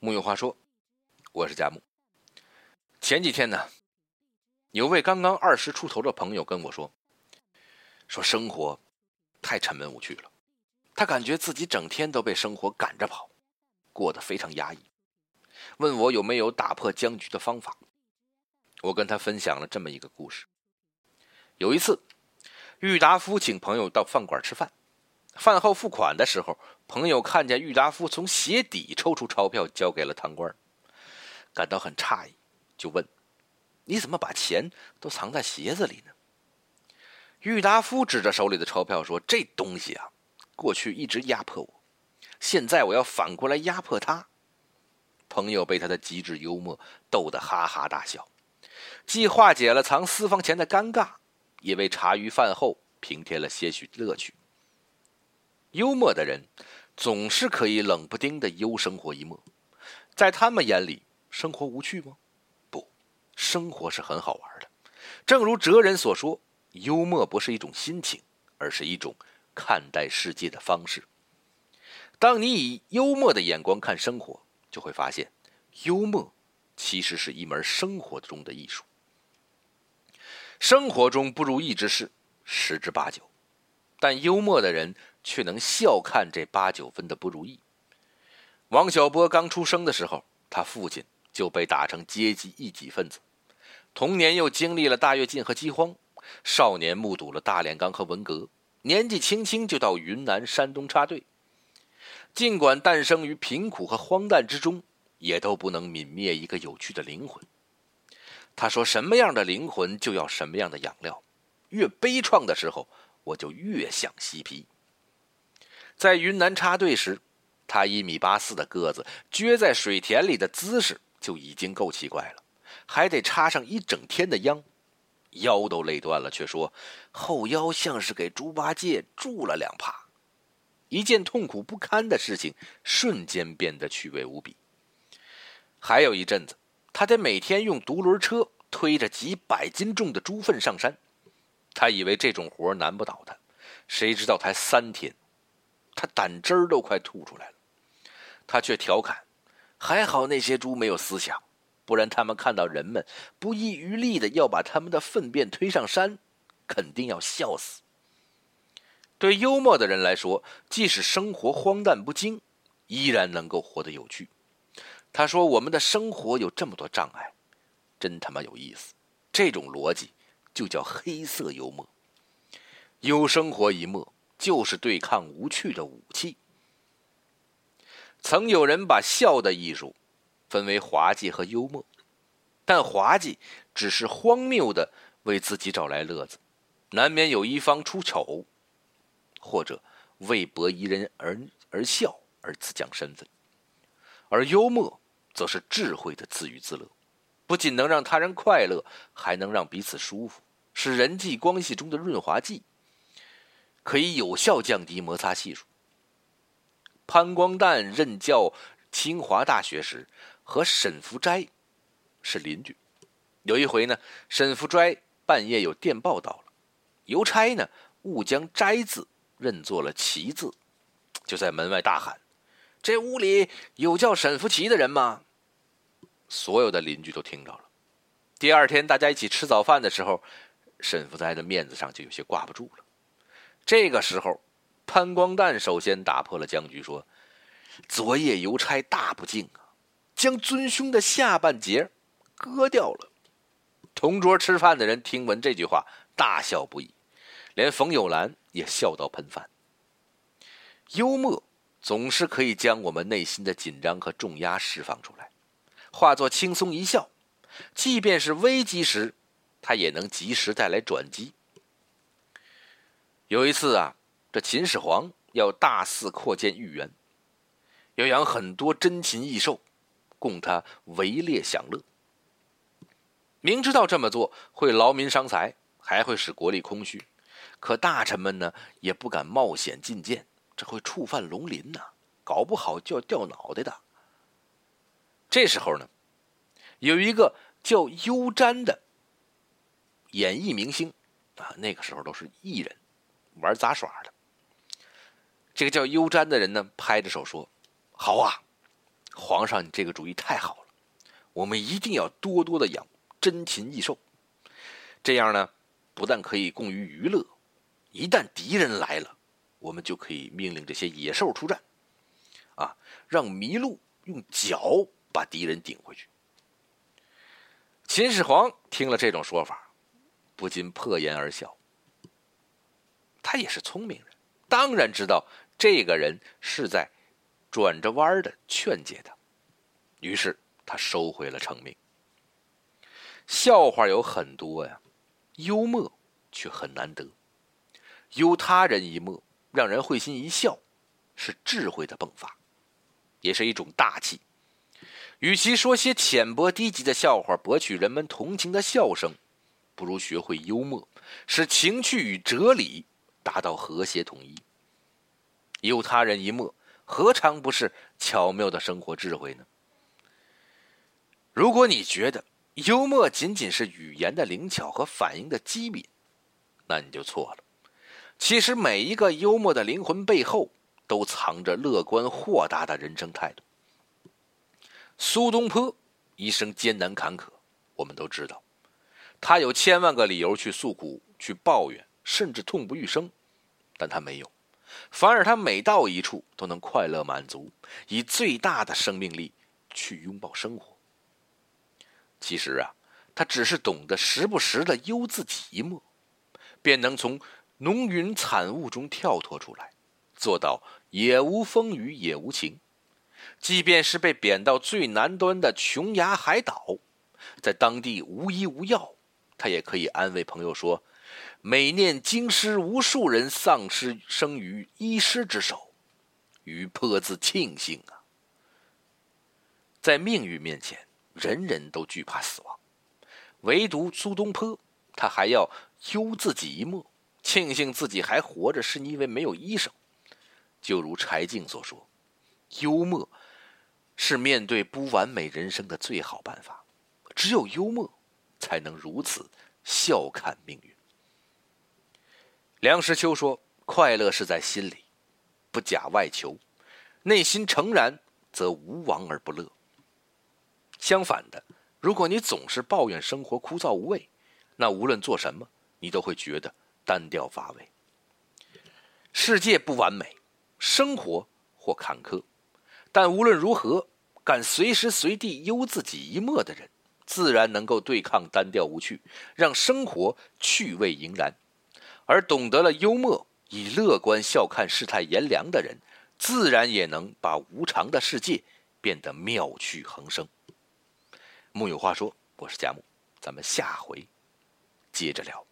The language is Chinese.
木有话说，我是佳木。前几天呢，有位刚刚二十出头的朋友跟我说，说生活太沉闷无趣了，他感觉自己整天都被生活赶着跑，过得非常压抑，问我有没有打破僵局的方法。我跟他分享了这么一个故事。有一次，郁达夫请朋友到饭馆吃饭。饭后付款的时候，朋友看见郁达夫从鞋底抽出钞票交给了堂官，感到很诧异，就问：“你怎么把钱都藏在鞋子里呢？”郁达夫指着手里的钞票说：“这东西啊，过去一直压迫我，现在我要反过来压迫他。”朋友被他的机智幽默逗得哈哈大笑，既化解了藏私房钱的尴尬，也为茶余饭后平添了些许乐趣。幽默的人总是可以冷不丁的幽生活一默，在他们眼里，生活无趣吗？不，生活是很好玩的。正如哲人所说，幽默不是一种心情，而是一种看待世界的方式。当你以幽默的眼光看生活，就会发现，幽默其实是一门生活中的艺术。生活中不如意之事十之八九，但幽默的人。却能笑看这八九分的不如意。王小波刚出生的时候，他父亲就被打成阶级异己分子，童年又经历了大跃进和饥荒，少年目睹了大炼钢和文革，年纪轻轻就到云南、山东插队。尽管诞生于贫苦和荒诞之中，也都不能泯灭一个有趣的灵魂。他说：“什么样的灵魂就要什么样的养料，越悲怆的时候，我就越想嬉皮。”在云南插队时，他一米八四的个子，撅在水田里的姿势就已经够奇怪了，还得插上一整天的秧，腰都累断了，却说后腰像是给猪八戒住了两耙。一件痛苦不堪的事情，瞬间变得趣味无比。还有一阵子，他得每天用独轮车推着几百斤重的猪粪上山，他以为这种活难不倒他，谁知道才三天。他胆汁儿都快吐出来了，他却调侃：“还好那些猪没有思想，不然他们看到人们不遗余力的要把他们的粪便推上山，肯定要笑死。”对幽默的人来说，即使生活荒诞不经，依然能够活得有趣。他说：“我们的生活有这么多障碍，真他妈有意思。”这种逻辑就叫黑色幽默，有生活一默。就是对抗无趣的武器。曾有人把笑的艺术分为滑稽和幽默，但滑稽只是荒谬的为自己找来乐子，难免有一方出丑，或者为博一人而而笑而自降身份；而幽默则是智慧的自娱自乐，不仅能让他人快乐，还能让彼此舒服，是人际关系中的润滑剂。可以有效降低摩擦系数。潘光旦任教清华大学时，和沈福斋是邻居。有一回呢，沈福斋半夜有电报到了，邮差呢误将“斋”字认作了“齐”字，就在门外大喊：“这屋里有叫沈福奇的人吗？”所有的邻居都听着了。第二天大家一起吃早饭的时候，沈福斋的面子上就有些挂不住了。这个时候，潘光旦首先打破了僵局，说：“昨夜邮差大不敬啊，将尊兄的下半截割掉了。”同桌吃饭的人听闻这句话，大笑不已，连冯友兰也笑到喷饭。幽默总是可以将我们内心的紧张和重压释放出来，化作轻松一笑，即便是危机时，它也能及时带来转机。有一次啊，这秦始皇要大肆扩建御园，要养很多珍禽异兽，供他围猎享乐。明知道这么做会劳民伤财，还会使国力空虚，可大臣们呢也不敢冒险进谏，这会触犯龙鳞呐，搞不好就要掉脑袋的。这时候呢，有一个叫优瞻的演艺明星啊，那个时候都是艺人。玩杂耍的，这个叫优瞻的人呢，拍着手说：“好啊，皇上，你这个主意太好了，我们一定要多多的养珍禽异兽，这样呢，不但可以供于娱乐，一旦敌人来了，我们就可以命令这些野兽出战，啊，让麋鹿用脚把敌人顶回去。秦始皇听了这种说法，不禁破颜而笑。他也是聪明人，当然知道这个人是在转着弯的劝解他，于是他收回了成命。笑话有很多呀，幽默却很难得。忧他人一默，让人会心一笑，是智慧的迸发，也是一种大气。与其说些浅薄低级的笑话博取人们同情的笑声，不如学会幽默，使情趣与哲理。达到和谐统一，有他人一默，何尝不是巧妙的生活智慧呢？如果你觉得幽默仅仅是语言的灵巧和反应的机敏，那你就错了。其实每一个幽默的灵魂背后，都藏着乐观豁达的人生态度。苏东坡一生艰难坎坷，我们都知道，他有千万个理由去诉苦、去抱怨，甚至痛不欲生。但他没有，反而他每到一处都能快乐满足，以最大的生命力去拥抱生活。其实啊，他只是懂得时不时的悠自己一默，便能从浓云惨雾中跳脱出来，做到也无风雨也无晴。即便是被贬到最南端的琼崖海岛，在当地无医无药，他也可以安慰朋友说。每念京师无数人丧失生于医师之手，余颇自庆幸啊！在命运面前，人人都惧怕死亡，唯独苏东坡，他还要忧自己一默，庆幸自己还活着，是因为没有医生。就如柴静所说：“幽默是面对不完美人生的最好办法，只有幽默，才能如此笑看命运。”梁实秋说：“快乐是在心里，不假外求。内心诚然，则无往而不乐。相反的，如果你总是抱怨生活枯燥无味，那无论做什么，你都会觉得单调乏味。世界不完美，生活或坎坷，但无论如何，敢随时随地悠自己一默的人，自然能够对抗单调无趣，让生活趣味盈然。”而懂得了幽默，以乐观笑看世态炎凉的人，自然也能把无常的世界变得妙趣横生。木有话说，我是佳木，咱们下回接着聊。